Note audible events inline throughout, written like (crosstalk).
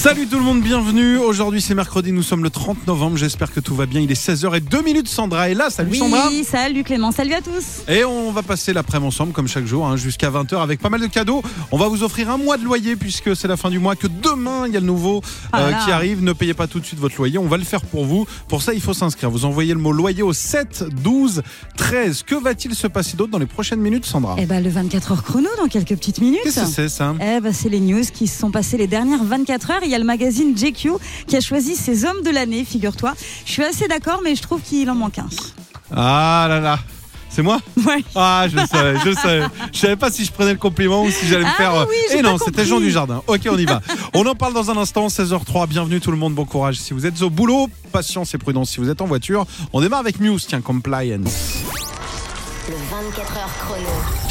Salut tout le monde, bienvenue. Aujourd'hui c'est mercredi, nous sommes le 30 novembre. J'espère que tout va bien. Il est 16h et 2 minutes. Sandra est là. Salut Oui, Sandra. salut Clément, salut à tous. Et on va passer l'après-midi ensemble comme chaque jour hein, jusqu'à 20h avec pas mal de cadeaux. On va vous offrir un mois de loyer puisque c'est la fin du mois, que demain il y a le nouveau Ah euh, là. qui arrive. Ne payez pas tout de suite votre loyer, on va le faire pour vous. Pour ça il faut s'inscrire. Vous envoyez le mot loyer au 7 12 13. Que va-t-il se passer d'autre dans les prochaines minutes Sandra Eh ben le 24 heures chrono dans quelques petites minutes. Qu'est-ce que c'est ça? Eh ben, c'est les news qui se sont passées les dernières 24 heures. Il y a le magazine JQ qui a choisi ses hommes de l'année, figure-toi. Je suis assez d'accord, mais je trouve qu'il en manque un. Ah là là. C'est moi Ouais. Ah, je le savais, je le savais. Je savais pas si je prenais le compliment ou si j'allais me Ah faire. oui, Et pas non, c'était. Jean du Jardin. Ok, on y va. on en parle dans un instant, 16h03. Bienvenue tout le monde, bon courage. Si vous êtes au boulot, patience et prudence. Si vous êtes en voiture, on démarre avec Muse, tiens, compliance. Le 24 heures chrono.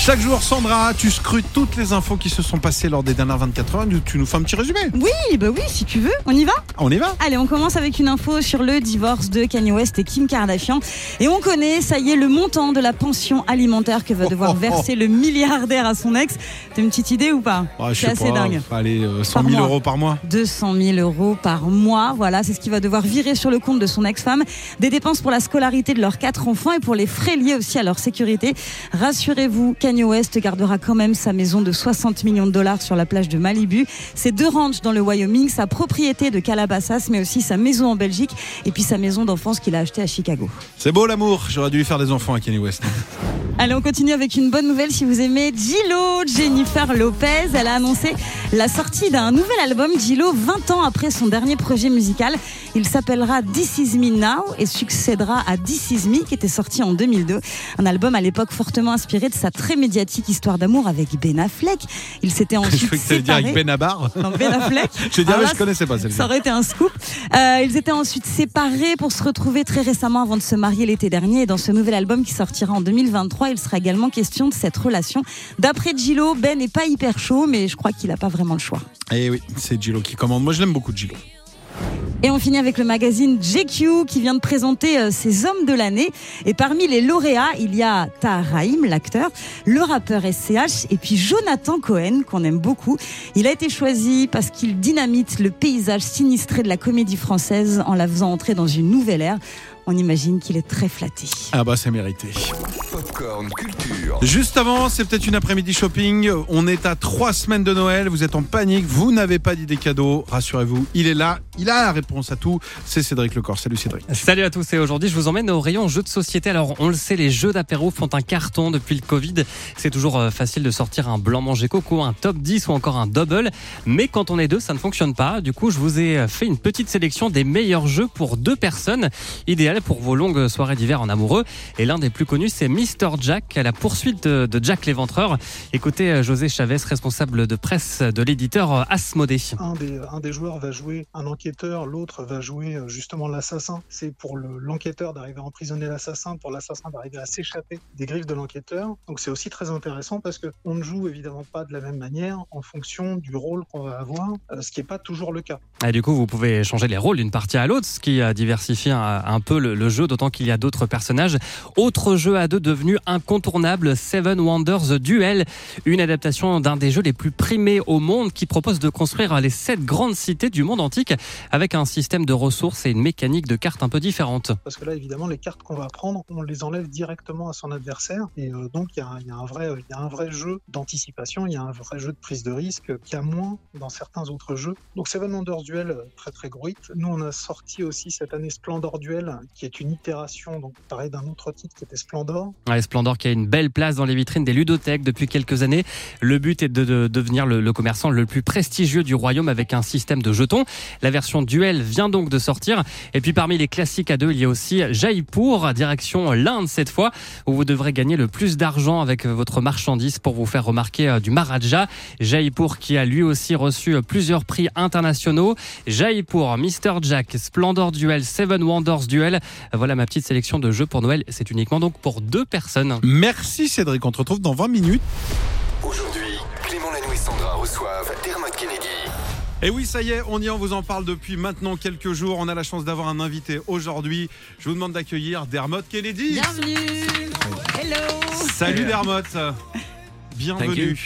Chaque jour, Sandra, tu scrutes toutes les infos qui se sont passées lors des dernières 24 heures. Tu nous fais un petit résumé. Oui, bah oui, si tu veux. On y va? On y va Allez, on commence avec une info sur le divorce de Kanye West et Kim Kardashian. Et on connaît, ça y est, le montant de la pension alimentaire que va devoir Oh, oh, oh. verser le milliardaire à son ex. T'as une petite idée ou pas? Ah, C'est assez pas, dingue. Allez, euh, 100 Par 000 mois. euros par mois. 200 000 euros par mois. Voilà, c'est ce qu'il va devoir virer sur le compte de son ex-femme. Des dépenses pour la scolarité de leurs quatre enfants et pour les frais liés aussi à leur sécurité. Rassurez-vous, Kanye West gardera quand même sa maison de 60 millions de dollars sur la plage de Malibu, ses deux ranchs dans le Wyoming, sa propriété de Calabasas, mais aussi sa maison en Belgique et puis sa maison d'enfance qu'il a achetée à Chicago. C'est beau l'amour. J'aurais dû lui faire des enfants à Kenny West. (laughs) Allez, on continue avec une bonne nouvelle si vous aimez Gillo. Jennifer Lopez, elle a annoncé la sortie d'un nouvel album Gillo 20 ans après son dernier projet musical. Il s'appellera This Is Me Now et succédera à This Is Me qui était sorti en 2002. Un album à l'époque fortement inspiré de sa très médiatique histoire d'amour avec Ben Affleck. Il s'était (laughs) je ensuite que t'allais dire avec séparé. Benabar. (laughs) Non, Ben Affleck. (laughs) Je je connaissais pas ça aurait été un scoop. Euh, ils étaient ensuite séparés pour se retrouver très récemment avant de se marier l'été dernier. Et dans ce nouvel album qui sortira en 2023, il sera également question de cette relation. D'après Gillo, Ben n'est pas hyper chaud, mais je crois qu'il n'a pas vraiment le choix. Eh oui, c'est Gillo qui commande. Moi, je l'aime beaucoup, Gillo. Et on finit avec le magazine JQ qui vient de présenter euh, ses hommes de l'année. Et parmi les lauréats, il y a Tahar l'acteur, le rappeur SCH et puis Jonathan Cohen, qu'on aime beaucoup. Il a été choisi parce qu'il dynamite le paysage sinistré de la comédie française en la faisant entrer dans une nouvelle ère. On imagine qu'il est très flatté. Ah bah, c'est mérité. Popcorn Culture. Juste avant, c'est peut-être une après-midi shopping. On est à trois semaines de Noël. Vous êtes en panique. Vous n'avez pas d'idée cadeau. Rassurez-vous, il est là. Il a la réponse à tout. C'est Cédric Lecor. Salut Cédric. Salut à tous et aujourd'hui je vous emmène au rayon jeux de société. Alors on le sait, les jeux d'apéro font un carton depuis le Covid. C'est toujours euh, facile de sortir un blanc manger coco, un top 10 ou encore un double. Mais quand on est deux, ça ne fonctionne pas. Du coup, je vous ai fait une petite sélection des meilleurs jeux pour deux personnes, idéal pour vos longues soirées d'hiver en amoureux. Et l'un des plus connus, c'est Mr. Jack, à la poursuite de, Jack l'éventreur. Écoutez euh, José Chavez, responsable de presse de l'éditeur euh, Asmodée. un des, un des joueurs va jouer un enquêteur, l'autre va jouer euh, justement l'assassin. C'est pour le- l'enquêteur d'arriver à emprisonner l'assassin, pour l'assassin d'arriver à s'échapper des griffes de l'enquêteur. Donc c'est aussi très intéressant parce que on ne joue évidemment pas de la même manière en fonction du rôle qu'on va avoir, ce qui n'est pas toujours le cas. Et du coup, vous pouvez changer les rôles d'une partie à l'autre, ce qui diversifie un, un peu le, le jeu, d'autant qu'il y a d'autres personnages. Autre jeu à deux devenu incontournable, Seven Wonders Duel, une adaptation d'un des jeux les plus primés au monde qui propose de construire les sept grandes cités du monde antique avec un système de ressources et une mécanique de cartes un peu différente. Parce que là, évidemment, les cartes qu'on va prendre, on les enlève directement à son adversaire. Et euh, donc, il y, a un- vrai- y a un vrai jeu d'anticipation, il y a un vrai jeu de prise de risque qu'il y a moins dans certains autres jeux. Donc, Seven Wonders Duel, euh, très très gros. Nous, on a sorti aussi cette année Splendor Duel, qui est une itération, donc pareil, d'un autre titre qui était Splendor. Splendor qui a une belle place dans les vitrines des ludothèques depuis quelques années. Le but est de, de devenir le, le commerçant le plus prestigieux du royaume avec un système de jetons. La version duel vient donc de sortir. Et puis parmi les classiques à deux, il y a aussi Jaipur, direction l'Inde cette fois, où vous devrez gagner le plus d'argent avec votre marchandise pour vous faire remarquer euh, du Maharaja. Jaipur qui a lui aussi reçu euh, plusieurs prix internationaux. Jaipur, Mr. Jack, Splendor Duel, Seven Wonders Duel. Voilà ma petite sélection de jeux pour Noël. C'est uniquement donc pour deux personnes. Merci Cédric. On te retrouve dans 20 minutes. Aujourd'hui, Clément Lanoux et Sandra reçoivent Dermot Kennedy. Et oui, ça y est, on y est, on vous en parle depuis maintenant quelques jours. On a la chance d'avoir un invité aujourd'hui. Je vous demande d'accueillir Dermot Kennedy. Bienvenue Hello Salut Dermot. Bienvenue.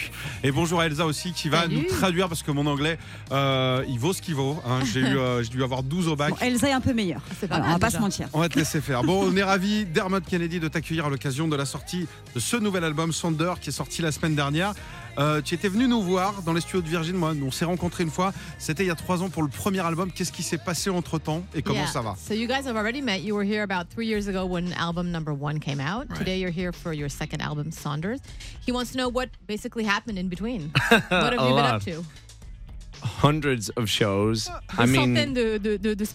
Et bonjour à Elsa aussi qui va Salut. nous traduire parce que mon anglais, euh, il vaut ce qu'il vaut. hein. J'ai eu, euh, j'ai dû avoir 12 au bac. Bon, Elsa est un peu meilleure. C'est pas Voilà, on va pas déjà. se mentir. On va te laisser faire. Bon, on est ravis, Dermot Kennedy, de t'accueillir à l'occasion de la sortie de ce nouvel album Sonder qui est sorti la semaine dernière. Euh, tu étais venu nous voir dans les studios de Virgin. Moi, on s'est rencontrés une fois. C'était il y a trois ans pour le premier album. Qu'est-ce qui s'est passé entre temps et comment Yeah. ça va? So you guys have already met. You were here about three years ago when album number one came out. Today you're here for your second album, Saunders. He wants to know what basically happened in between. (laughs) what have you been lot. up to? Hundreds of shows. I mean, de, de, de, de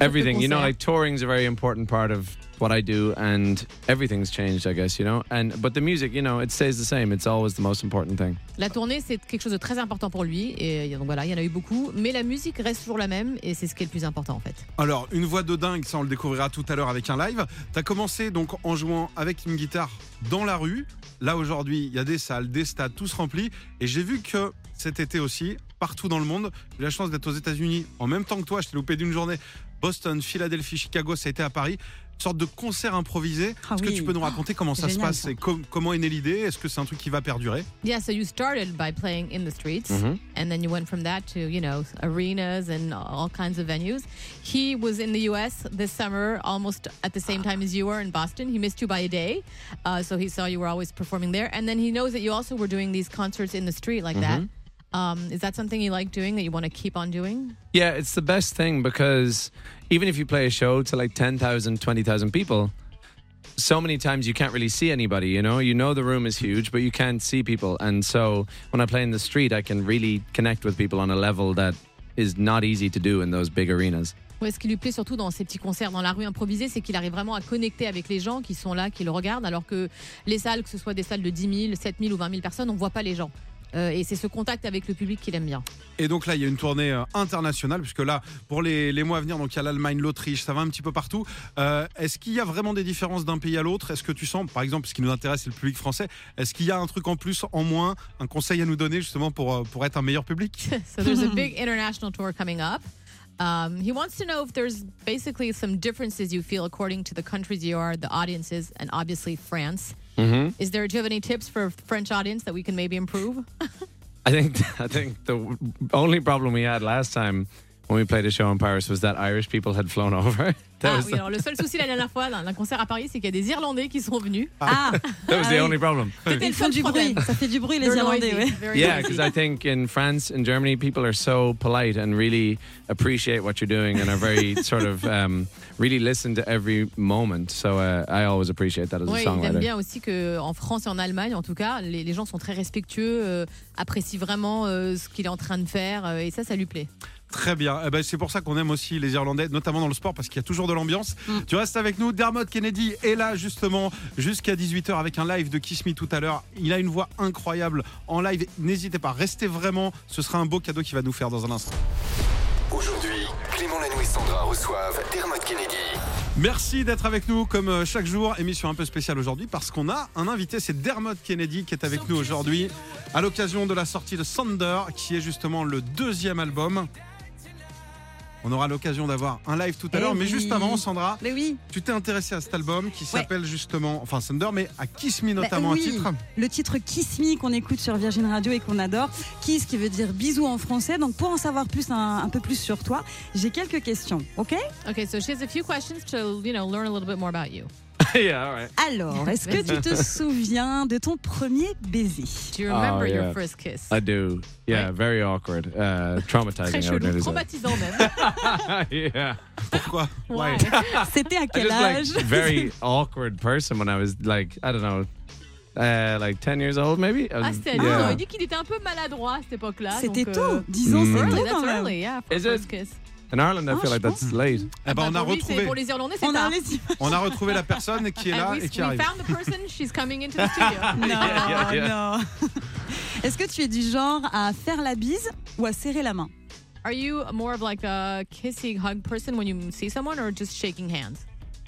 everything. (laughs) You know, like touring's a very important part of what I do, and everything's changed, I guess. You know, and but the music, you know, it stays the same. It's always the most important thing. La tournée, c'est quelque chose de très important pour lui. Et donc voilà, il y en a eu beaucoup. Mais la musique reste toujours la même. Et c'est ce qui est le plus important en fait. Alors, une voix de dingue, ça on le découvrira tout à l'heure avec un live. T'as commencé donc en jouant avec une guitare dans la rue. Là aujourd'hui, il y a des salles, des stades, tous remplis. Et j'ai vu que cet été aussi, partout dans le monde, j'ai eu la chance d'être aux États-Unis en même temps que toi. Je t'ai loupé d'une journée. Boston, Philadelphie, Chicago, ça a été à Paris. Une sorte de concert improvisé. Ah Est-ce que oui. tu peux nous raconter comment ça se génial, passe ça. et com- comment est née l'idée Est-ce que c'est un truc qui va perdurer Yeah, so you started by playing in the streets, Mhm. and then you went from that to, you know, arenas and all kinds of venues. He was in the US this summer, almost at the same time as you were in Boston. He missed you by a day, uh, so he saw you were always performing there. And then he knows that you also were doing these concerts in the street like that. Um, is that something you like doing that you want to keep on doing? Yeah, it's the best thing because even if you play a show to like 10,000, 20,000 people, so many times you can't really see anybody, you know? You know the room is huge, but you can't see people. And so when I play in the street, I can really connect with people on a level that is not easy to do in those big arenas. Ouais, ce qui lui plaît surtout dans ces petits concerts dans la rue improvisés, c'est qu'il arrive vraiment à connecter avec les gens qui sont là, qui le regardent, alors que les salles, que ce soit des salles de 10 000, 7 000 ou 20 000 personnes, on voit pas les gens. Euh, et c'est ce contact avec le public qu'il aime bien. Et donc là, il y a une tournée euh, internationale, puisque là, pour les, les mois à venir, donc il y a l'Allemagne, l'Autriche, ça va un petit peu partout. Euh, est-ce qu'il y a vraiment des différences d'un pays à l'autre? Est-ce que tu sens, par exemple, ce qui nous intéresse, c'est le public français, est-ce qu'il y a un truc en plus, en moins, un conseil à nous donner justement pour, pour être un meilleur public? (laughs) So there's a (laughs) big international tour coming up. Um, he wants to know if there's basically some differences you feel according to the countries you are, the audiences, and obviously France. Mm-hmm. Is there? Do you have any tips for French audience that we can maybe improve? (laughs) I think I think the only problem we had last time when we played a show in Paris was that Irish people had flown over? (laughs) That Ah was, oui, alors le seul souci la dernière fois d'un concert à Paris, c'est qu'il y a des Irlandais qui sont venus. Ah, (laughs) that was Ah the oui. only problem. C'était ils le font seul du problème. bruit. Ça fait du bruit, les They're Irlandais. ouais. Yeah, because I think in France and Germany, people are so polite and really appreciate what you're doing and are very (laughs) sort of um, really listen to every moment. So uh, I always appreciate that as Ouais, a bien aussi qu'en France et en Allemagne, en tout cas, les, les gens sont très respectueux, euh, apprécient vraiment euh, ce qu'il est en train de faire, euh, et ça, ça lui plaît. Très bien. Eh ben, c'est pour ça qu'on aime aussi les Irlandais, notamment dans le sport, parce qu'il y a toujours de l'ambiance. Mm. Tu restes avec nous. Dermot Kennedy est là justement jusqu'à 18h avec un live de Kiss Me tout à l'heure. Il a une voix incroyable en live. N'hésitez pas, restez vraiment. Ce sera un beau cadeau qu'il va nous faire dans un instant. Aujourd'hui, Clément Lanoux et Sandra reçoivent Dermot Kennedy. Merci d'être avec nous comme euh, chaque jour. Émission un peu spéciale aujourd'hui parce qu'on a un invité, c'est Dermot Kennedy qui est avec nous aujourd'hui à l'occasion de la sortie de Thunder qui est justement le deuxième album. On aura l'occasion d'avoir un live tout à Eh l'heure, mais oui. juste avant, Sandra, Mais oui. tu t'es intéressé à cet album qui s'appelle justement, enfin Thunder, mais à Kiss Me notamment Bah un oui. titre. Le titre Kiss Me qu'on écoute sur Virgin Radio et qu'on adore. Kiss qui veut dire bisous en français. Donc pour en savoir plus, un, un peu plus sur toi, j'ai quelques questions. Ok? Okay, so she has a few questions to, you know, learn a little bit more about you. (laughs) yeah, all right. Alors, est-ce que tu te (laughs) souviens de ton premier baiser? Do you remember Oh, yeah. your first kiss? I do. Yeah, Right. very awkward. Uh, traumatizing, Très chelou, traumatisant même. (laughs) yeah. Pourquoi? Ouais. C'était à quel just âge? like very awkward person when I was like, I don't know, uh, like 10 years old maybe? Was- Ah, c'était yeah. On dit qu'il était un peu maladroit à cette époque-là. C'était tôt. euh, 10 ans, c'est tôt that's quand même. early, yeah, for Is first it? kiss. In Ireland, I Ah, feel like je that's late. Eh ben, on a retrouvé, Pour les Irlandais, c'est On a tard. les (laughs) on a retrouvé la personne qui est là And we, et qui we arrive. found the person, she's coming into the studio. (laughs) Non, Yeah, yeah, non. (laughs) Est-ce que tu es du genre à faire la bise ou à serrer la main? Are you more of like a kissing hug person when you see someone or just shaking hands?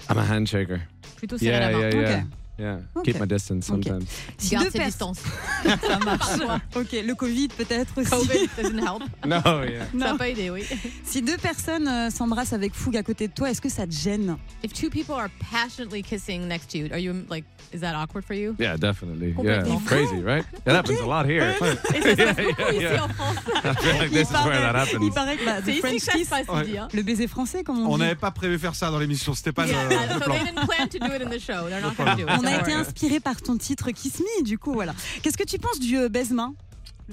I'm a handshaker. Plutôt serrer Yeah, la main. yeah, yeah. Ok. Yeah. Keep my distance sometimes. Si Garde deux ses pers- distances. (laughs) ça marche. ok, le Covid peut-être aussi. COVID doesn't help. (laughs) No, yeah. Ça n'a pas aidé, oui. Si deux personnes euh, s'embrassent avec fougue à côté de toi, est-ce que ça te gêne? If two people are passionately kissing next to you, are you like, is that awkward for you? Yeah, definitely. Yeah, crazy, right? That happens a lot here. Et ça se (laughs) passe beaucoup ici en France. I feel like this is where that il happens. paraît que bah, C'est the ici French que ça se kiss, passe, Ouais. il dit, hein. le baiser français comme on, On dit. n'avait pas prévu faire ça dans l'émission, c'était pas Yeah, le so plan. they didn't plan to do it in the show. They're not going to do it. On a été inspiré par ton titre Kiss Me, du coup voilà. Qu'est-ce que tu penses du euh, fait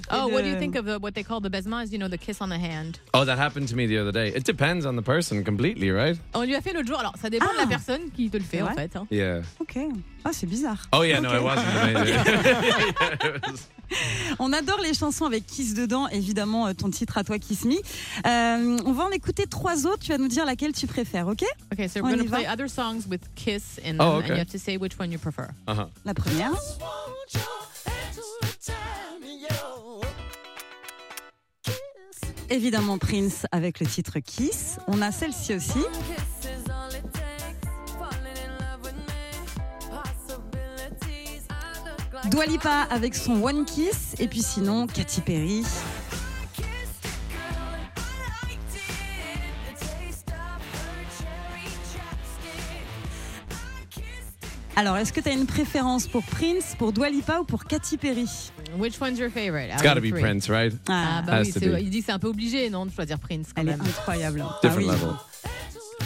Oh, what do you think of the, what they call the besma? Is you know the kiss on the hand. Oh, that happened to me the other day. It depends on the person completely, right? On lui a fait l'autre jour. Alors, ça dépend de Ah. la personne qui te le fait en fait. hein. Yeah. Ok. Ah, c'est bizarre. Oh yeah, no, Ok. (laughs) (laughs) it wasn't. amazing. (laughs) On adore les chansons avec Kiss dedans, évidemment euh, ton titre à toi Kiss Me. Euh, on va en écouter trois autres, tu vas nous dire laquelle tu préfères, ok Okay, so On we're going to va. play other songs with kiss in them, Oh, and you have to say which one you prefer. uh-huh. La première. Évidemment Prince avec le titre Kiss. On a celle-ci aussi. Dua Lipa avec son One Kiss. Et puis sinon, Katy Perry. Alors, est-ce que tu as une préférence pour Prince, pour Dua Lipa ou pour Katy Perry? Which one's your favorite? It's got to be Prince, right? Ah, bah Has oui, il dit que c'est un peu obligé, non, de choisir Prince quand Elle est incroyable. Ah Different oui. level.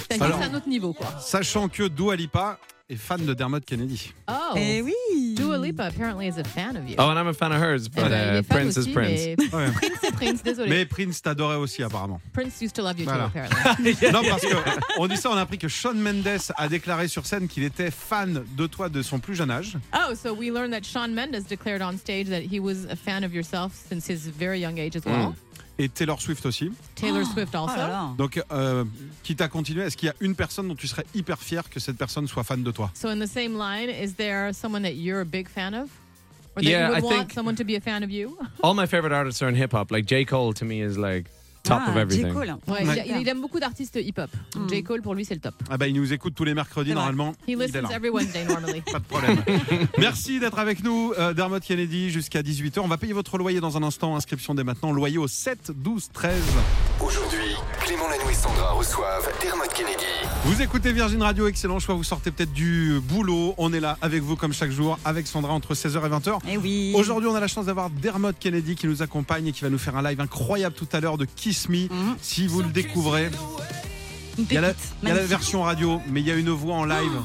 C'est un autre niveau, quoi. Sachant que Dua Lipa est fan de Dermot Kennedy. Oh, Eh oui. Dua Lipa apparently is a fan of you. Oh, and I'm a fan of hers, Eh but ben, il uh, est Prince aussi, is Prince. mais (laughs) Ouais. Prince c'est Prince, désolé. Mais Prince t'adorait aussi apparemment. Prince used to love you Voilà. too, apparently. (laughs) non parce que on dit ça, on a appris que Shawn Mendes a déclaré sur scène qu'il était fan de toi de son plus jeune âge. Oh, so we learned that Shawn Mendes declared on stage that he was a fan of yourself since his very young age as well. Et Taylor Swift aussi. Taylor Swift Oh also. là là. Donc, euh, quitte à continuer, est-ce qu'il y a une personne dont tu serais hyper fier que cette personne soit fan de toi? So in the same line, is there someone that you're a big fan of? Or that Yeah, you would I want think- someone to be a fan of you? All my favorite artists are in hip hop. Like J. Cole to me is like top Ah, of J. everything. Cole. Ouais, Ouais. il, il aime beaucoup d'artistes hip-hop. Mm. J. Cole, pour lui, c'est le top. Ah bah, il nous écoute tous les mercredis normalement. He Il est listens là. every Wednesday normally. (laughs) Pas de problème. (laughs) Merci d'être avec nous, euh, Dermot Kennedy, jusqu'à 18h. On va payer votre loyer dans un instant. Inscription dès maintenant. Loyer au 7 12 13. Aujourd'hui, Clément Lanoux et Sandra reçoivent Dermot Kennedy. Vous écoutez Virgin Radio, excellent choix. Vous sortez peut-être du boulot. On est là avec vous comme chaque jour, avec Sandra entre 16h et 20h. Eh oui. Aujourd'hui, on a la chance d'avoir Dermot Kennedy qui nous accompagne et qui va nous faire un live incroyable tout à l'heure de Kiss Me. Mhm. Si vous le découvrez, il y, a la, pépite. il y a la Magnifique. version radio, mais il y a une voix en live.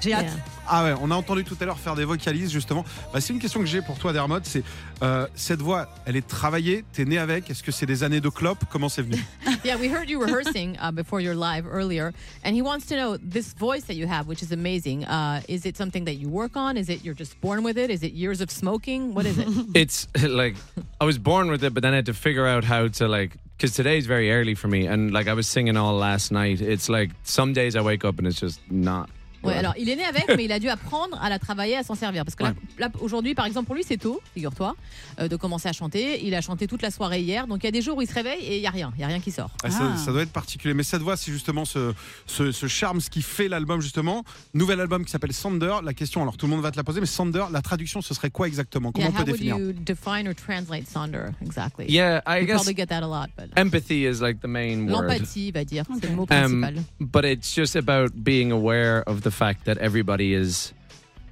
J'ai hâte. Yeah. Ah ouais, on a entendu tout à l'heure faire des vocalises justement. Bah, c'est une question que j'ai pour toi, Dermot. C'est euh, cette voix, elle est travaillée. T'es né avec Est-ce que c'est des années de clope Comment c'est venu (laughs) Yeah, we heard you rehearsing uh, before your live earlier, and he wants to know this voice that you have, which is amazing. Uh, is it something that you work on? Is it you're just born with it? Is it years of smoking? What is it? (laughs) It's like I was born with it, but then I had to figure out how to like because today's very early for me, and like I was singing all last night. It's like some days I wake up and it's just not. Ouais, alors il est né avec, mais il a dû apprendre à la travailler, à s'en servir. Parce que là, là, aujourd'hui, par exemple, pour lui, c'est tôt, figure-toi, euh, de commencer à chanter. Il a chanté toute la soirée hier, donc il y a des jours où il se réveille et il y a rien, il y a rien qui sort. Ah, ça, Ah. ça doit être particulier. Mais cette voix, c'est justement ce, ce, ce charme, ce qui fait l'album justement. Nouvel album qui s'appelle Sander. La question, alors tout le monde va te la poser, mais Sander, la traduction, ce serait quoi exactement? Comment Yeah, on how peut would définir? you define or translate Sonder exactly? Yeah, I you guess probably get that a lot, but empathy is like the main word. l'empathie, va dire, c'est le mot Um, principal. but it's just about being aware of the fact that everybody is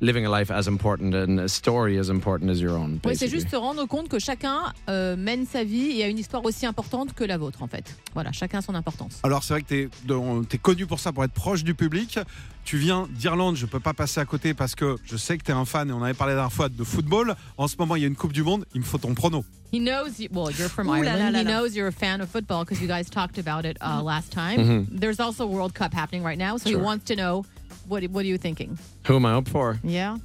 living a life as important and a story as important as your own. Oui, c'est juste se rendre compte que chacun euh, mène sa vie et a une histoire aussi importante que la vôtre, en fait. Voilà, chacun a son importance. Alors c'est vrai que tu es, connu pour ça, pour être proche du public. Tu viens d'Irlande, je peux pas passer à côté parce que je sais que tu es un fan et on avait parlé la dernière fois de football. En ce moment, il y a une Coupe du Monde, il me faut ton prono. He knows, you, well, you're from Ooh la Ireland. la he la la. knows you're a fan of football because you guys talked about it uh, last time. There's also a World Cup happening right now, so Sure. he wants to know what what are you thinking? Who am I up for? Yeah,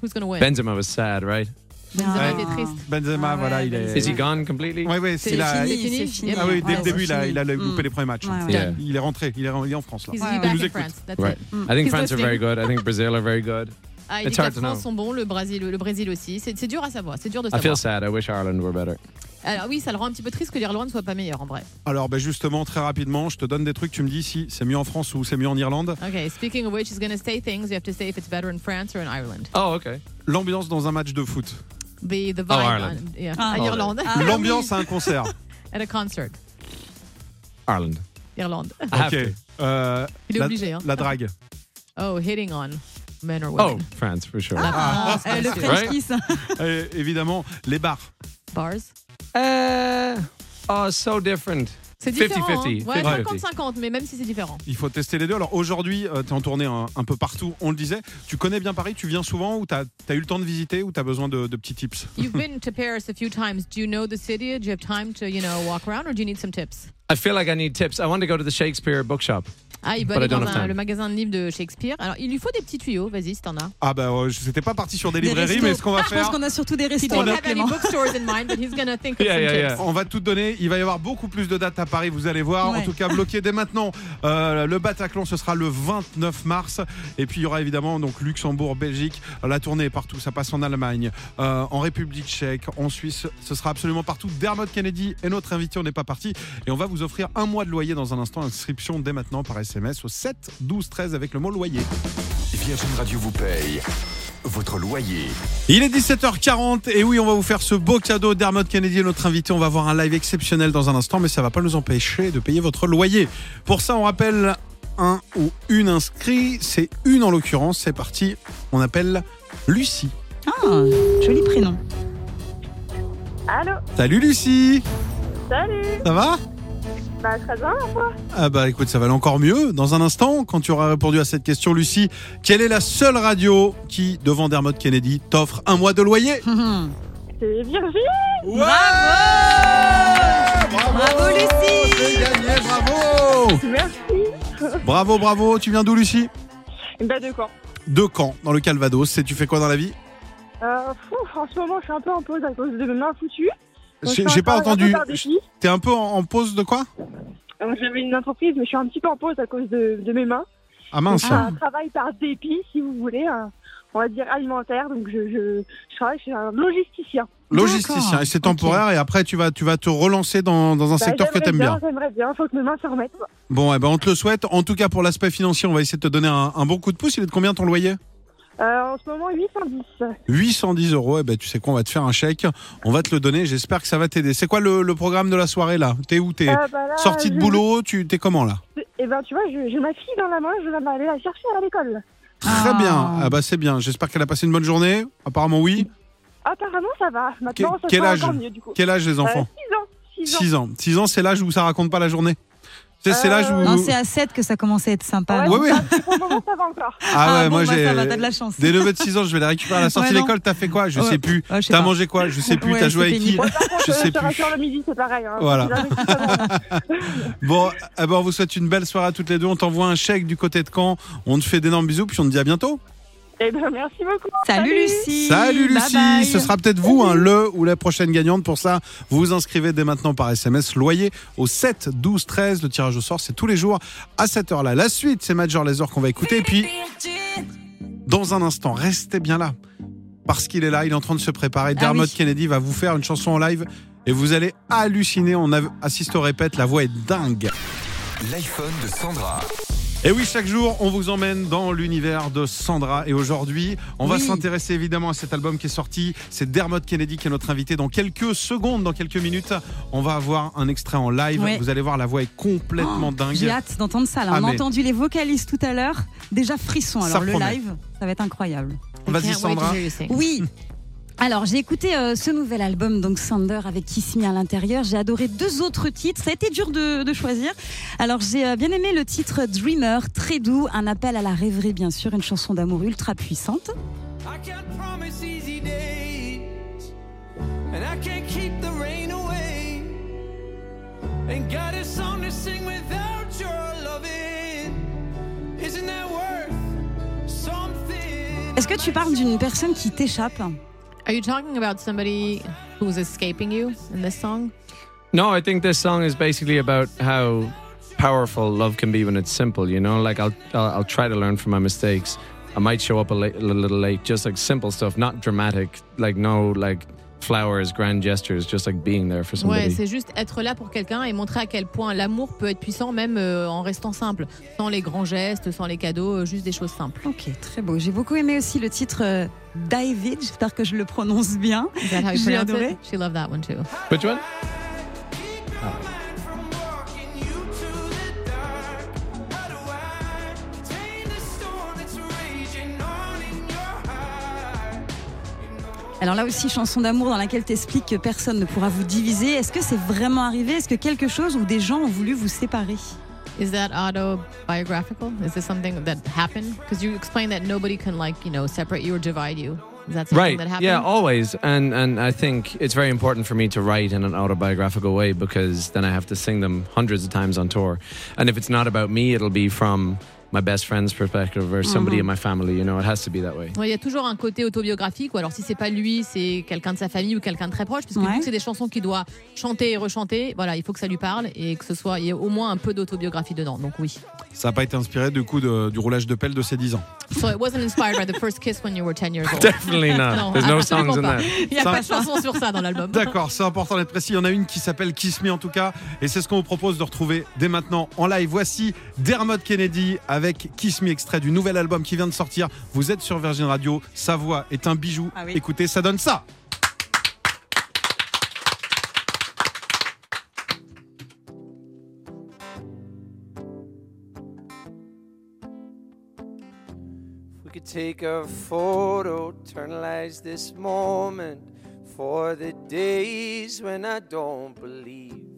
who's gonna win? Benzema was sad, right? Benzema était triste. Benzema, Ah ouais, voilà, il est. Is he gone completely? Ouais, ouais, C'est fini, fini. Ah oui, dès Ouais, le début, il a, a loupé Mm. les premiers matchs. Ouais, ouais. Yeah. Il est rentré, il est, il est en France là. Il nous in écoute. Right. I think He's France are very good. I think Brazil are very good. Ah, It's hard to France know. sont bons, le Brésil, le Brésil aussi. C'est dur à savoir. C'est dur de I savoir. feel sad. I wish Ireland were better. Alors oui, ça le rend un petit peu triste que l'Irlande ne soit pas meilleure en vrai. Alors ben justement, très rapidement, je te donne des trucs, tu me dis si c'est mieux en France ou c'est mieux en Irlande. Okay, speaking of which, he's going to say things. You have to say if it's better in France or in Ireland. Oh, okay. L'ambiance dans un match de foot. The, the vibe Ireland. on- yeah, Ah. à Irlande. Ah, L'ambiance à un concert. (laughs) At a concert. Ireland. Irlande. Ok. Euh, Il est la, obligé. Hein. la drague. Oh, hitting on men or Oh, women. France for sure. La France, Eh, bien le sûr. French Right? kiss. Et évidemment, les bars. Bars. Uh, oh, so different. C'est différent. 50-50, hein. Ouais, 50-50. 50-50, mais même si c'est différent. Il faut tester les deux. Alors aujourd'hui, tu es en tournée un, un peu partout, on le disait. Tu connais bien Paris, tu viens souvent ou tu as, eu le temps de visiter ou tu as besoin de, de petits tips? You've been to Paris a few times. Do you know the city? Do you have time to, you know, walk around or do you need some tips? I feel like I need tips. I want to go to the Shakespeare bookshop. Ah, il peut But I aller don't dans have un- time. le magasin de livres de Shakespeare. Alors, il lui faut des petits tuyaux. Vas-y, si t'en as. Ah bah euh, je n'étais pas parti sur des Des librairies, restos. mais ce qu'on va Je pense faire, qu'on a surtout des He restos. don't là, have any Clément. bookstores in mind, but he's going to think of (laughs) Yeah, some yeah, tips. on va tout donner. Il va y avoir beaucoup plus de dates à Paris, vous allez voir. Ouais. En tout cas, bloqué dès maintenant. Euh, le Bataclan, ce sera le 29 mars. Et puis il y aura évidemment donc Luxembourg, Belgique. La tournée est partout. Ça passe en Allemagne, euh, en République Tchèque, en Suisse. Ce sera absolument partout. Dermot Kennedy est notre invité. On n'est pas parti. Et on va vous offrir un mois de loyer dans un instant. Inscription dès maintenant par SMS au 7 12 13 avec le mot loyer. Virgin Radio vous paye votre loyer. Il est 17h40 et oui, on va vous faire ce beau cadeau. Dermot Kennedy notre invité. On va voir un live exceptionnel dans un instant, mais ça va pas nous empêcher de payer votre loyer. Pour ça, on rappelle un ou une inscrit. C'est une en l'occurrence. C'est parti. On appelle Lucie. Ah, joli prénom. Allô? Salut Lucie. Salut Ça va? Bah très bien, moi. Ah bah écoute, ça va aller encore mieux. Dans un instant, quand tu auras répondu à cette question, Lucie, quelle est la seule radio qui, devant Dermot Kennedy, t'offre un mois de loyer (laughs) C'est Virginie Ouais Bravo, Lucie C'est gagné, bravo Merci Bravo, bravo. Tu viens d'où, Lucie? Bah de quoi De Caen, dans le Calvados. Et tu fais quoi dans la vie? Euh, fou, En ce moment, je suis un peu en pause à cause de mes mains foutues. Donc, J'ai pas entendu. T'es un peu en, en pause de quoi? Donc, J'avais une entreprise, mais je suis un petit peu en pause à cause de, de mes mains. Ah mince. C'est un travail par dépit, si vous voulez, un- on va dire alimentaire. Donc je, je, je travaille chez un logisticien. Logisticien. Et c'est temporaire. Et après, tu vas, tu vas te relancer dans, dans un Bah, secteur que j'aimerais t'aimes bien. J'aimerais bien, faut que mes mains se remettent. Bon, eh ben, on te le souhaite. En tout cas, pour l'aspect financier, on va essayer de te donner un, un bon coup de pouce. Il est de combien ton loyer? Euh, en ce moment, 810. 810 euros. Eh ben, tu sais quoi, on va te faire un chèque. On va te le donner. J'espère que ça va t'aider. C'est quoi le, le programme de la soirée là? T'es où T'es Euh, bah, sorti de je- boulot Tu t'es comment là? Et ben tu vois, j'ai ma fille dans la main, je vais aller la chercher à l'école. Très Ah. bien. Ah bah c'est bien. J'espère qu'elle a passé une bonne journée. Apparemment oui. Apparemment, ça va. Maintenant, Que- ça quel sera âge encore mieux du coup. Quel âge les enfants? 6 ans. 6 ans. 6 ans. 6 ans, c'est l'âge où ça raconte pas la journée. C'est c'est Euh, l'âge où. Non, c'est à 7 que ça commençait à être sympa. Ouais, ouais. le moment, ça va encore. Ah ouais, bon, moi bah, j'ai. ça va, t'as de la chance. Des neveux de 6 ans, je vais les récupérer à la sortie Ouais, de l'école. T'as fait quoi? Je Ouais. sais plus. Ouais, je sais T'as mangé quoi? Je sais plus. Ouais, T'as joué avec qui? Je euh, sais plus. le midi, c'est pareil. Hein. Voilà. (laughs) Bon, eh ben, on vous souhaite une belle soirée à toutes les deux. On t'envoie un chèque du côté de Caen. On te fait d'énormes bisous, puis on te dit à bientôt. Eh ben, merci beaucoup. Salut Lucie Salut Lucie bye. Ce sera peut-être vous, hein, le ou la prochaine gagnante. Pour ça, vous vous inscrivez dès maintenant par SMS loyer au 7 12 13. Le tirage au sort, c'est tous les jours à cette heure-là. La suite, c'est Major Laser qu'on va écouter. Et puis, dans un instant, restez bien là. Parce qu'il est là, il est en train de se préparer. Ah Dermot oui. Kennedy va vous faire une chanson en live et vous allez halluciner. On assiste au répète, la voix est dingue. L'iPhone de Sandra. Et oui, chaque jour, on vous emmène dans l'univers de Sandra. Et aujourd'hui, on va Oui. s'intéresser évidemment à cet album qui est sorti. C'est Dermot Kennedy qui est notre invité. Dans quelques secondes, dans quelques minutes, on va avoir un extrait en live. Ouais. Vous allez voir, la voix est complètement dingue. J'ai hâte d'entendre ça. là. Ah, on a mais- entendu les vocalistes tout à l'heure. Déjà frisson. Ça Alors le promet. live, ça va être incroyable. Vas-y, Sandra. Oui. (laughs) Alors j'ai écouté euh, ce nouvel album donc Sander avec Kiss Me à l'intérieur. J'ai adoré deux autres titres. Ça a été dur de, de choisir. Alors j'ai euh, bien aimé le titre Dreamer, très doux, un appel à la rêverie bien sûr, une chanson d'amour ultra puissante. Est-ce que tu parles d'une personne qui t'échappe? Are you talking about somebody who's escaping you in this song? No, I think this song is basically about how powerful love can be when it's simple. You know, like I'll I'll, I'll try to learn from my mistakes. I might show up a, late, a little late, just like simple stuff, not dramatic. Like no, like flowers, grand gestures, just like being there for Ouais, somebody. c'est juste être là pour quelqu'un et montrer à quel point l'amour peut être puissant, même euh, en restant simple, sans les grands gestes, sans les cadeaux, euh, juste des choses simples. Ok, très beau. J'ai beaucoup aimé aussi le titre euh, David. J'espère que je le prononce bien. J'ai pronounce adoré. it? She loved that one too. Which one? Alors là aussi, chanson d'amour dans laquelle t'expliques que personne ne pourra vous diviser. Est-ce que c'est vraiment arrivé Est-ce que quelque chose ou des gens ont voulu vous séparer Is that autobiographical? Is this something that happened? Because you explained that nobody can like you know separate you or divide you. Is that something Right. that happened? Yeah, always. And and I think it's very important for me to write in an autobiographical way because then I have to sing them hundreds of times on tour. And if it's not about me, it'll be from my best friend's perspective or somebody in my family. You know, it has to be that way. Ouais, Il y a toujours un côté autobiographique, ou alors si c'est pas lui, c'est quelqu'un de sa famille ou quelqu'un de très proche, parce que Ouais. c'est des chansons qu'il doit chanter et rechanter, voilà, il faut que ça lui parle et que ce soit, il y ait au moins un peu d'autobiographie dedans. Donc oui. Ça n'a pas été inspiré du coup de- du roulage de pelle de ses 10 ans? So it wasn't inspired by the first kiss when you were 10 years old. Definitely not. (laughs) Non, There's no absolument songs in pas. that. Il n'y a pas de chanson sur ça dans l'album. D'accord, c'est important d'être précis. Il y en a une qui s'appelle Kiss Me en tout cas. Et c'est ce qu'on vous propose de retrouver dès maintenant en live. Voici Dermot Kennedy avec Kiss Me, extrait du nouvel album qui vient de sortir. Vous êtes sur Virgin Radio. Sa voix est un bijou. Ah oui. Écoutez, ça donne ça. We could take a photo, eternalize this moment for the days when I don't believe.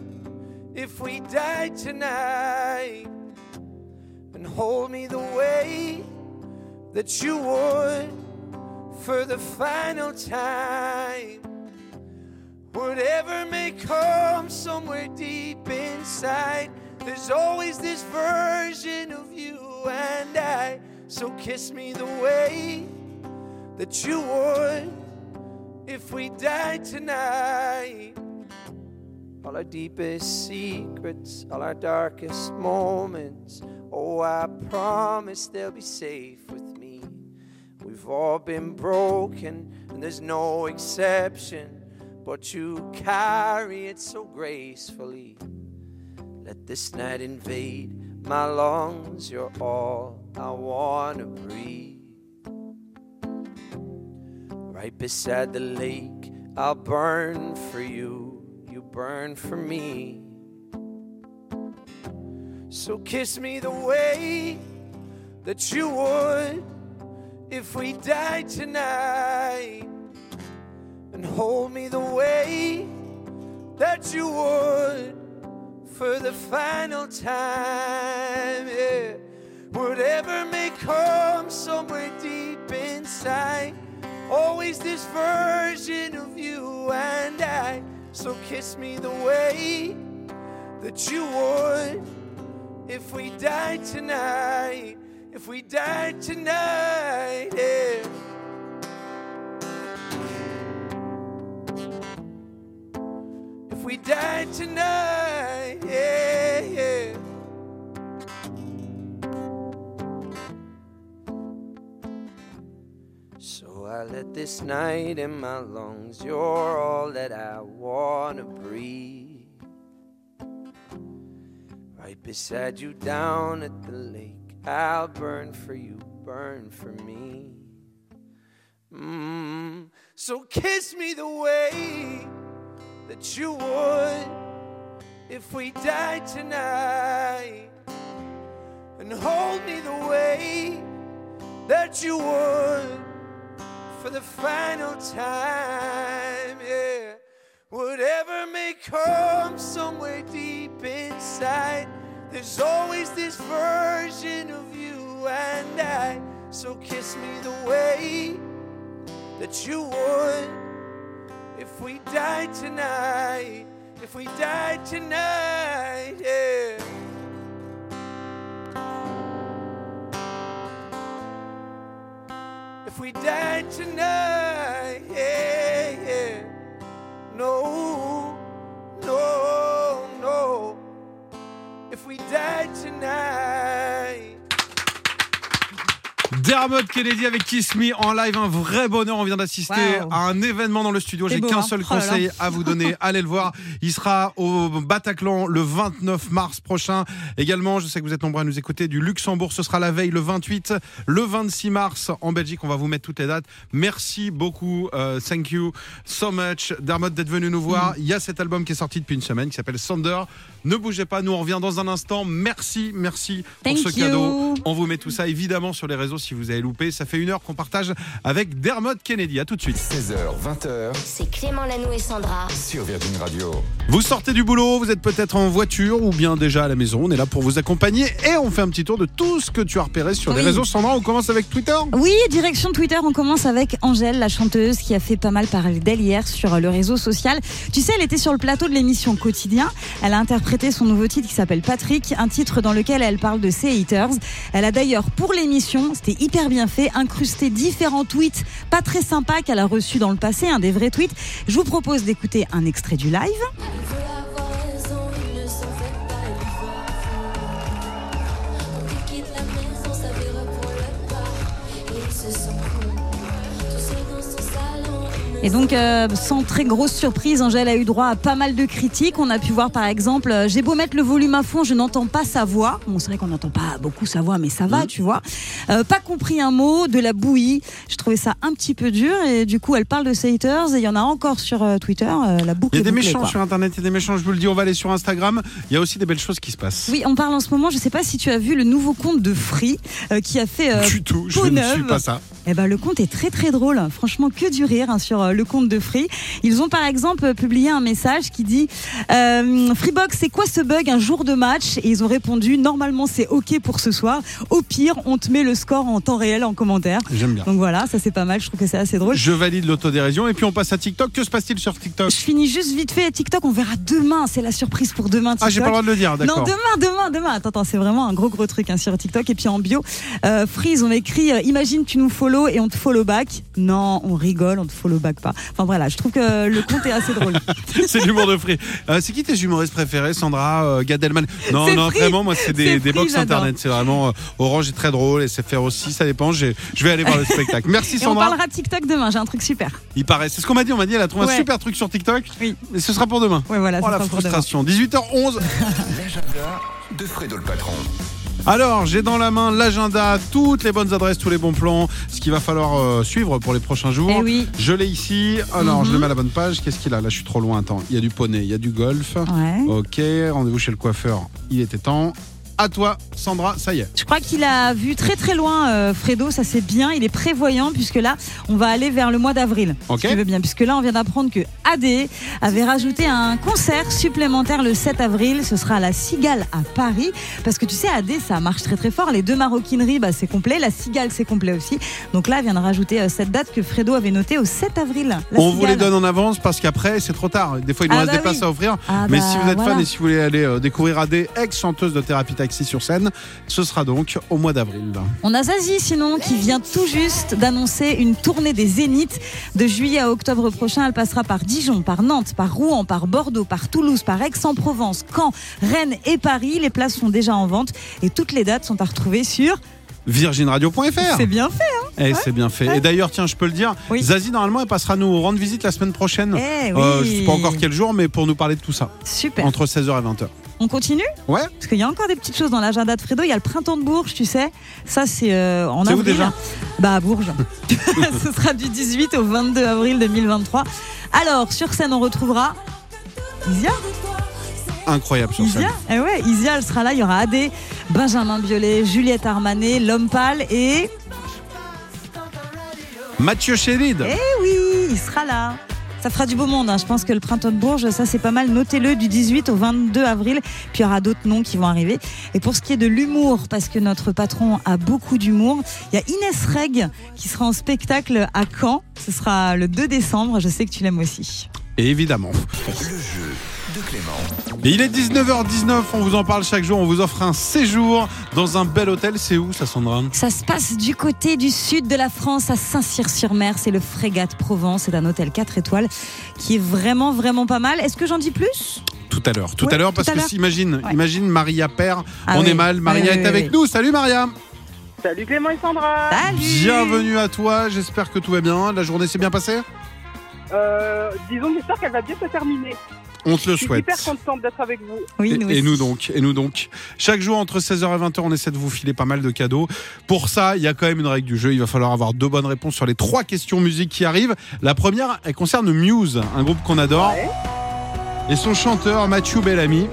if we die tonight, and hold me the way that you would for the final time. Whatever may come somewhere deep inside, there's always this version of you and I. So kiss me the way that you would if we die tonight. All our deepest secrets, all our darkest moments. Oh, I promise they'll be safe with me. We've all been broken, and there's no exception. But you carry it so gracefully. Let this night invade my lungs. You're all I wanna breathe. Right beside the lake, I'll burn for you. Burn for me. So kiss me the way that you would if we died tonight. And hold me the way that you would for the final time. Yeah. Whatever may come somewhere deep inside, always this version of you and I. So kiss me the way that you would if we died tonight. If we died tonight, yeah. This night in my lungs, you're all that I wanna breathe. Right beside you down at the lake, I'll burn for you, burn for me. Mm. So kiss me the way that you would if we died tonight. And hold me the way that you would for the final time. Yeah. Whatever may come somewhere deep inside, there's always this version of you and I. So kiss me the way that you would If we died tonight, if we died tonight, yeah. We die tonight, yeah, yeah. No, Dermot Kennedy avec Kiss Me en live, un vrai bonheur. On vient d'assister Wow. à un événement dans le studio. J'ai qu'un hein. seul Oh conseil là. à vous donner. (laughs) Allez le voir. Il sera au Bataclan le 29 mars prochain. Également, je sais que vous êtes nombreux à nous écouter du Luxembourg. Ce sera la veille le 28, le 26 mars en Belgique. On va vous mettre toutes les dates. Merci beaucoup. euh, thank you so much, Dermot, d'être venu nous Mm. voir. Il y a cet album qui est sorti depuis une semaine qui s'appelle Sander. Ne bougez pas. Nous, on revient dans un instant. Merci, merci pour Thank ce you. cadeau. On vous met tout ça évidemment sur les réseaux si vous avez loupé. Ça fait une heure qu'on partage avec Dermot Kennedy. À tout de suite. 16h, 20h C'est Clément Lanou et Sandra. sur Virgin Radio. Vous sortez du boulot, vous êtes peut-être en voiture ou bien déjà à la maison. On est là pour vous accompagner et on fait un petit tour de tout ce que tu as repéré sur les réseaux. Sandra, on commence avec Twitter. Oui, direction Twitter, on commence avec Angèle, la chanteuse, qui a fait pas mal parler d'elle hier sur le réseau social. Tu sais, elle était sur le plateau de l'émission Quotidien. Elle a interprété son nouveau titre qui s'appelle Patrick, un titre dans lequel elle parle de ses haters. Elle a d'ailleurs, pour l'émission, c'était hyper bien fait, incrusté différents tweets pas très sympas qu'elle a reçus dans le passé, un des vrais tweets. Je vous propose d'écouter un extrait du live. Et donc, euh, sans très grosse surprise, Angèle a eu droit à pas mal de critiques. On a pu voir, par exemple, euh, j'ai beau mettre le volume à fond, je n'entends pas sa voix. Bon, c'est vrai qu'on n'entend pas beaucoup sa voix, mais ça va, tu vois. Euh, pas compris un mot, de la bouillie. Je trouvais ça un petit peu dur. Et du coup, elle parle de ses haters. Et il y en a encore sur Twitter. la boucle Il y a des bouclée, méchants quoi. sur Internet, il y a des méchants, je vous le dis, on va aller sur Instagram. Il y a aussi des belles choses qui se passent. Oui, on parle en ce moment, je sais pas si tu as vu le nouveau compte de Free qui a fait du tout, je ne suis pas ça. Eh ben, le compte est très très drôle. Franchement, que du rire hein, sur euh, le compte de Free. Ils ont par exemple publié un message qui dit euh, Freebox, c'est quoi ce bug? Un jour de match? Et ils ont répondu normalement c'est ok pour ce soir. Au pire, on te met le score en temps réel en commentaire. J'aime bien. Donc voilà, ça c'est pas mal. Je trouve que c'est assez drôle. Je valide l'autodérision et puis on passe à TikTok. Que se passe-t-il sur TikTok? Je finis juste vite fait TikTok. On verra demain. C'est la surprise pour demain. TikTok. Ah, j'ai pas le droit de le dire, Non, d'accord. demain, demain, demain. Attends, attends, c'est vraiment un gros, gros truc hein, sur TikTok. Et puis en bio, euh, Freeze, on écrit euh, Imagine, tu nous follow et on te follow back. Non, on rigole, on te follow back pas. Enfin voilà, je trouve que le compte est assez drôle. (laughs) c'est l'humour de Free. Euh, c'est qui tes humoristes préférés, Sandra, euh, Gad Elmaleh? Non, non, Free. vraiment, moi, c'est des, des box internet. C'est vraiment euh, Orange est très drôle et c'est faire aussi, ça dépend. Je vais aller voir le spectacle. (laughs) Merci Et on Sandra. parlera de TikTok demain. J'ai un truc super. Il paraît. C'est ce qu'on m'a dit. On m'a dit, elle a trouvé un super truc sur TikTok. Oui. Mais ce sera pour demain. Ouais, voilà. Oh la frustration. 18h11. (laughs) L'agenda de Fredo le patron. Alors, j'ai dans la main l'agenda, toutes les bonnes adresses, tous les bons plans, ce qu'il va falloir euh, suivre pour les prochains jours. Eh oui. Je l'ai ici. Alors, je Mhm. le mets à la bonne page. Qu'est-ce qu'il a? Là, je suis trop loin. Attends, il y a du poney, il y a du golf. Ouais. Ok, rendez-vous chez le coiffeur. Il était temps. À toi, Sandra, ça y est. Je crois qu'il a vu très très loin euh, Fredo, ça c'est bien, il est prévoyant puisque là on va aller vers le mois d'avril. Ok. Si tu veux bien, puisque là on vient d'apprendre que AD avait rajouté un concert supplémentaire le 7 avril, ce sera à la Cigale à Paris, parce que tu sais AD ça marche très très fort, les deux maroquineries bah, c'est complet, la Cigale c'est complet aussi, donc là elle vient de rajouter euh, cette date que Fredo avait notée au 7 avril. la On vous les donne en avance parce qu'après, c'est trop tard. Des fois, il nous Ah reste bah des places à offrir. Ah Mais bah si vous êtes voilà. fan et si vous voulez aller euh, découvrir AD, ex-chanteuse de thérapie taxi sur scène, ce sera donc au mois d'avril. On a Zazie sinon qui vient tout juste d'annoncer une tournée des Zéniths de juillet à octobre prochain. Elle passera par Dijon, par Nantes, par Rouen, par Bordeaux, par Toulouse, par Aix-en-Provence, Caen, Rennes et Paris. Les places sont déjà en vente et toutes les dates sont à retrouver sur. virginradio.fr. C'est bien fait, hein Eh, c'est bien fait. Et d'ailleurs, tiens, je peux le dire, Oui. Zazie, normalement, elle passera nous rendre visite la semaine prochaine. Eh Euh, je sais pas encore quel jour, mais pour nous parler de tout ça. Super. Entre 16h et 20h. On continue Ouais. Parce qu'il y a encore des petites choses dans l'agenda de Fredo. Il y a le printemps de Bourges, tu sais. Ça, c'est euh, en où avril. déjà Bah, à Bourges. (laughs) Ce sera du 18 au 22 avril 2023. Alors, sur scène, on retrouvera Isia. Incroyable sur scène. Isia, eh ouais, Isia, elle sera là. Il y aura Adé, Benjamin Biolay, Juliette Armanet, L'Homme Pâle et. Mathieu Chérid. Eh oui, il sera là. Ça fera du beau monde. hein. Je pense que le printemps de Bourges, ça c'est pas mal. Notez-le du 18 au 22 avril. Puis il y aura d'autres noms qui vont arriver. Et pour ce qui est de l'humour, parce que notre patron a beaucoup d'humour, il y a Inès Reg qui sera en spectacle à Caen. Ce sera le 2 décembre. Je sais que tu l'aimes aussi. Et évidemment. Le jeu de Clément. Et il est 19h19, on vous en parle chaque jour, on vous offre un séjour dans un bel hôtel. C'est où ça, Sandra? Ça se passe du côté du sud de la France, à Saint-Cyr-sur-Mer. C'est le Frégate Provence. C'est un hôtel 4 étoiles qui est vraiment, vraiment pas mal. Est-ce que j'en dis plus? Tout à l'heure, tout Ouais, à l'heure, parce à que l'heure. si, imagine, Ouais. imagine Maria Père, Ah on oui. est mal, Maria Oui, est oui, avec oui. nous. Salut Maria Salut Clément et Sandra. Salut Bienvenue à toi, j'espère que tout va bien. La journée s'est bien passée? Euh, disons j'espère qu'elle va bien se terminer. On te le Je suis souhaite. hyper contente d'être avec vous. Oui, Et, nous et aussi. nous donc, et nous donc. Chaque jour entre 16h et 20h, on essaie de vous filer pas mal de cadeaux. Pour ça, il y a quand même une règle du jeu. Il va falloir avoir deux bonnes réponses sur les trois questions musique qui arrivent. La première, elle concerne Muse, un groupe qu'on adore. Ouais. Et son chanteur, Mathieu Bellamy.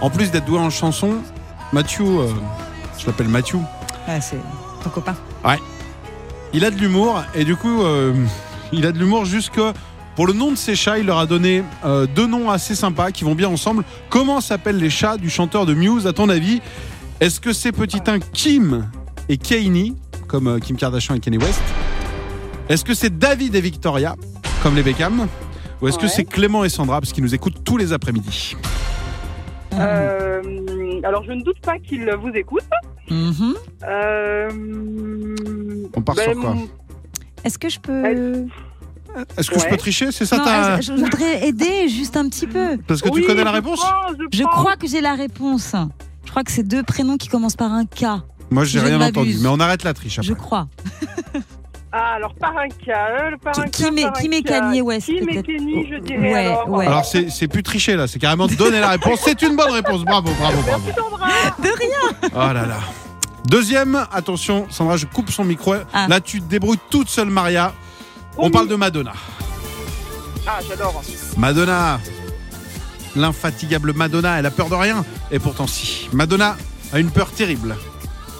En plus d'être doué en chanson, Mathieu, euh, je l'appelle Mathieu, Ouais, c'est ton copain. il a de l'humour. Et du coup, euh, (laughs) il a de l'humour jusque... Pour le nom de ses chats, il leur a donné euh, deux noms assez sympas qui vont bien ensemble. Comment s'appellent les chats du chanteur de Muse, à ton avis? Est-ce que c'est petit 1 Kim et Kanye, comme euh, Kim Kardashian et Kanye West? Est-ce que c'est David et Victoria, comme les Beckham? Ou est-ce que c'est Clément et Sandra, parce qu'ils nous écoutent tous les après-midi? Euh, alors je ne doute pas qu'il vous écoute. Mhm. Euh, On part ben, sur quoi? Est-ce que je peux. Est-ce que je Ouais. peux tricher C'est ça Non, ta... je je voudrais aider juste un petit peu. Parce que oui, tu connais la je réponse je Je crois que j'ai la réponse. Je crois que c'est deux prénoms qui commencent par un K. Moi, j'ai je rien entendu, mais on arrête la triche Je après. crois. Ah, alors par un cas, euh, par un Qui- cas, Kim et- par un Kim et cas. Kanye West, Kim et peut-être. Kenny, je dirais Ouais, alors. ouais. Alors, c'est c'est plus tricher là, c'est carrément donner la réponse. C'est une bonne réponse. Bravo, bravo, bravo. Merci. De rien. Oh là là. Deuxième, attention, Sandra, je coupe son micro. Ah. Là, tu te débrouilles toute seule, Maria. On parle de Madonna. Ah, j'adore. Madonna, l'infatigable Madonna, elle a peur de rien. Et pourtant, si. Madonna a une peur terrible.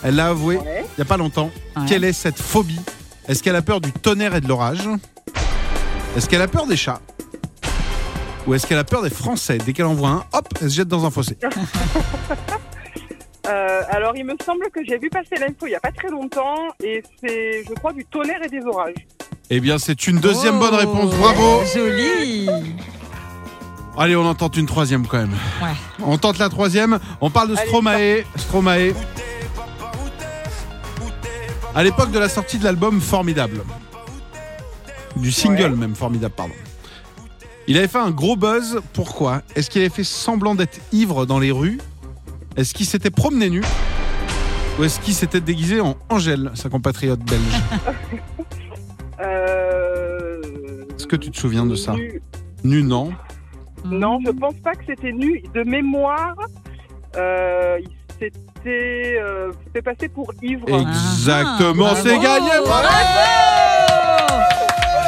Elle l'a avoué Ouais. il n'y a pas longtemps. Ouais. Quelle est cette phobie? Est-ce qu'elle a peur du tonnerre et de l'orage? Est-ce qu'elle a peur des chats? Ou est-ce qu'elle a peur des Français? Dès qu'elle en voit un, hop, elle se jette dans un fossé. (laughs) Euh, alors, il me semble que j'ai vu passer l'info il n'y a pas très longtemps et c'est, je crois, du tonnerre et des orages. Eh bien, c'est une deuxième Oh, bonne réponse. Bravo Joli. Allez, on en tente une troisième quand même. Ouais. On tente la troisième. On parle de Allez, Stromae. Stromae. À l'époque de la sortie de l'album Formidable. Du single Ouais. même, Formidable, pardon. Il avait fait un gros buzz. Pourquoi? Est-ce qu'il avait fait semblant d'être ivre dans les rues? Est-ce qu'il s'était promené nu? Ou est-ce qu'il s'était déguisé en Angèle, sa compatriote belge? (laughs) Est-ce que tu te souviens de ça nu- Nu, non. Non, je pense pas que c'était nu. De mémoire, euh, il s'était euh, fait passer pour ivre. Exactement, Ah, c'est bravo. gagné bravo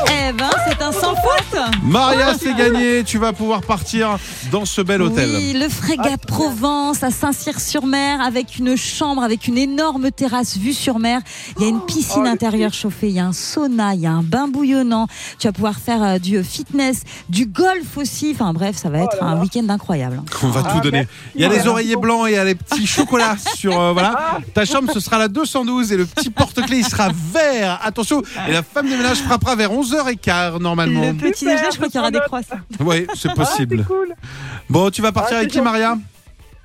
Eh ben, c'est un sans faute. Maria, c'est gagné. Tu vas pouvoir partir dans ce bel hôtel. Oui, le Frégate Provence à Saint-Cyr-sur-Mer avec une chambre, avec une énorme terrasse vue sur mer. Il y a une piscine Oh, intérieure chauffée, il y a un sauna, il y a un bain bouillonnant. Tu vas pouvoir faire euh, du fitness, du golf aussi. Enfin bref, ça va être Oh là un week-end incroyable. On va Ah, tout donner. merci. Il y a les oreillers blancs et il y a les petits (laughs) chocolats sur euh, voilà. Ta chambre ce sera la 212 et le petit porte-clés il sera vert. Attention, et la femme de ménage frappera vers 11h15 normalement. Le petit déjeuner, je crois qu'il y aura des croissants. Oui, (laughs) c'est Ah, possible. c'est cool. Bon, tu vas partir Ah, avec c'est qui Maria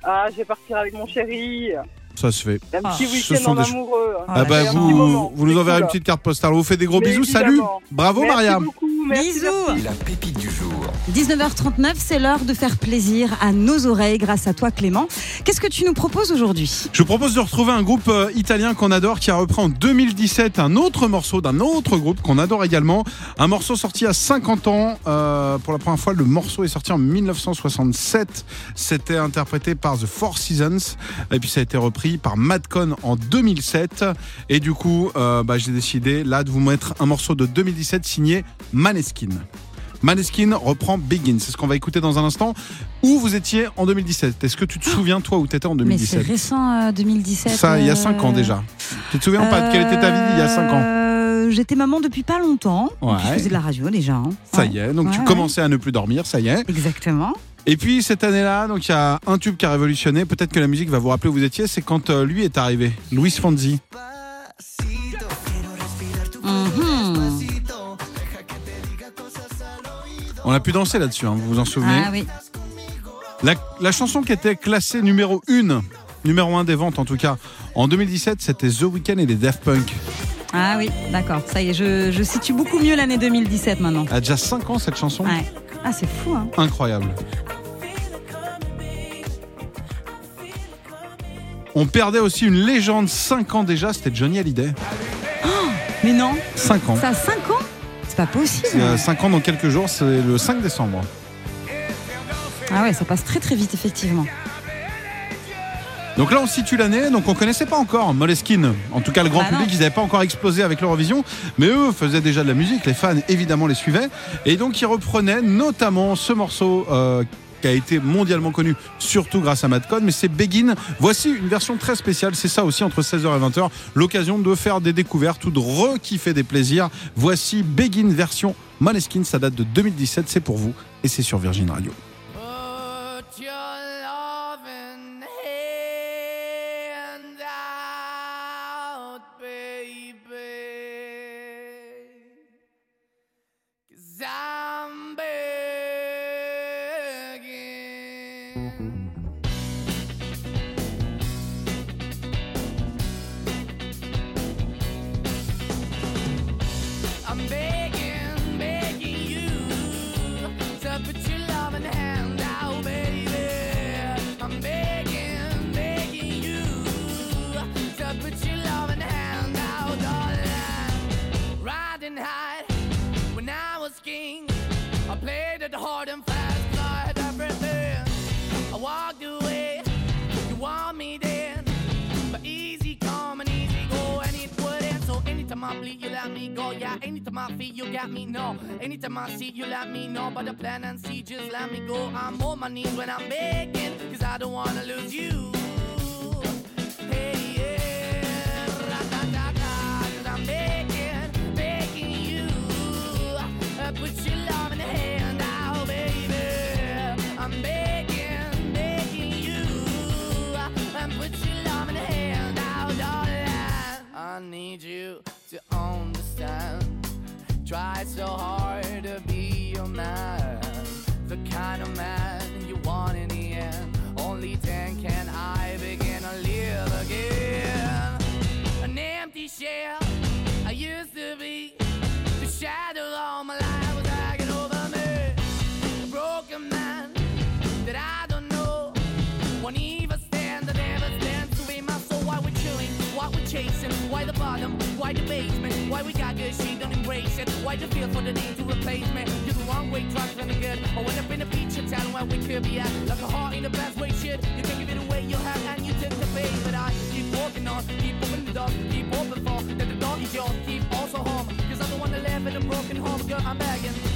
Ah, je vais partir avec mon chéri. Ça se fait. Un Ah, petit ce week-end sont en des- amoureux. hein. Ah bah C'est vous, vous nous C'est enverrez cool. une petite carte postale. On vous fait des gros Mais bisous. Salut. Bravo Merci Maria. beaucoup. Merci, Bisous. merci. La pépite du jour. 19h39, c'est l'heure de faire plaisir à nos oreilles grâce à toi Clément. Qu'est-ce que tu nous proposes aujourd'hui? Je vous propose de retrouver un groupe euh, italien qu'on adore qui a repris en 2017 un autre morceau d'un autre groupe qu'on adore également. Un morceau sorti à 50 ans. Euh, pour la première fois, le morceau est sorti en 1967. C'était interprété par The Four Seasons. Et puis ça a été repris par Madcon en 2007. Et du coup, euh, bah, j'ai décidé là de vous mettre un morceau de 2017 signé Maneskin. Maneskin reprend Begin. C'est ce qu'on va écouter dans un instant. Où vous étiez en 2017 Est-ce que tu te souviens, toi, où tu étais en Mais c'est 2017 récent, euh, 2017. Ça, il y a euh, 5 ans déjà. Tu te souviens pas? De quelle était ta vie il y a 5 ans? Euh, j'étais maman depuis pas longtemps. Ouais. Je faisais de la radio déjà. hein. Ça Ouais. y est, donc tu commençais à ne plus dormir, ça y est. Exactement. Et puis cette année-là, donc il y a un tube qui a révolutionné. Peut-être que la musique va vous rappeler où vous étiez. C'est quand euh, lui est arrivé, Luis Fonzi. Mhm. On a pu danser là-dessus, hein, vous vous en souvenez Ah oui. la, la chanson qui était classée numéro 1, numéro 1 des ventes en tout cas, en 2017, c'était The Weeknd et les Daft Punk. Ah oui, d'accord. Ça y est, je, je situe beaucoup mieux l'année 2017 maintenant. Elle a déjà 5 ans cette chanson. Ouais. Ah, c'est fou, hein. Incroyable. On perdait aussi une légende 5 ans déjà, c'était Johnny Hallyday. Mais non, 5 ans. ça a 5 ans C'est pas possible. 5 ans dans quelques jours, c'est le 5 décembre. Ah ouais, ça passe très très vite, effectivement. Donc là, on situe l'année, donc on connaissait pas encore Moleskine. En tout cas, le grand Bah non. public, ils n'avaient pas encore explosé avec l'Eurovision, mais eux faisaient déjà de la musique, les fans évidemment les suivaient, et donc ils reprenaient notamment ce morceau. euh, qui a été mondialement connu, surtout grâce à Madcon, mais c'est Begin. Voici une version très spéciale, c'est ça aussi entre 16h et 20h, l'occasion de faire des découvertes ou de re-kiffer des plaisirs. Voici Begin version Moleskine, ça date de 2017, c'est pour vous, et c'est sur Virgin Radio. I see, you let me know. But the plan and see, just let me go. I'm on my knees when I'm begging, don't embrace it. Why the feel for the need to replace me? You're the wrong way, trying to good. I went up in a feature town where we could be at. Like a heart in the best way, shit. You can give it away, you have, and you take the bait. But I keep walking on, keep opening the keep open for that the door is yours, keep also home. Cause I'm the one that live in a broken home, girl, I'm begging.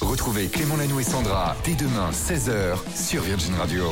Retrouvez Clément Lanoux et Sandra dès demain 16h sur Virgin Radio.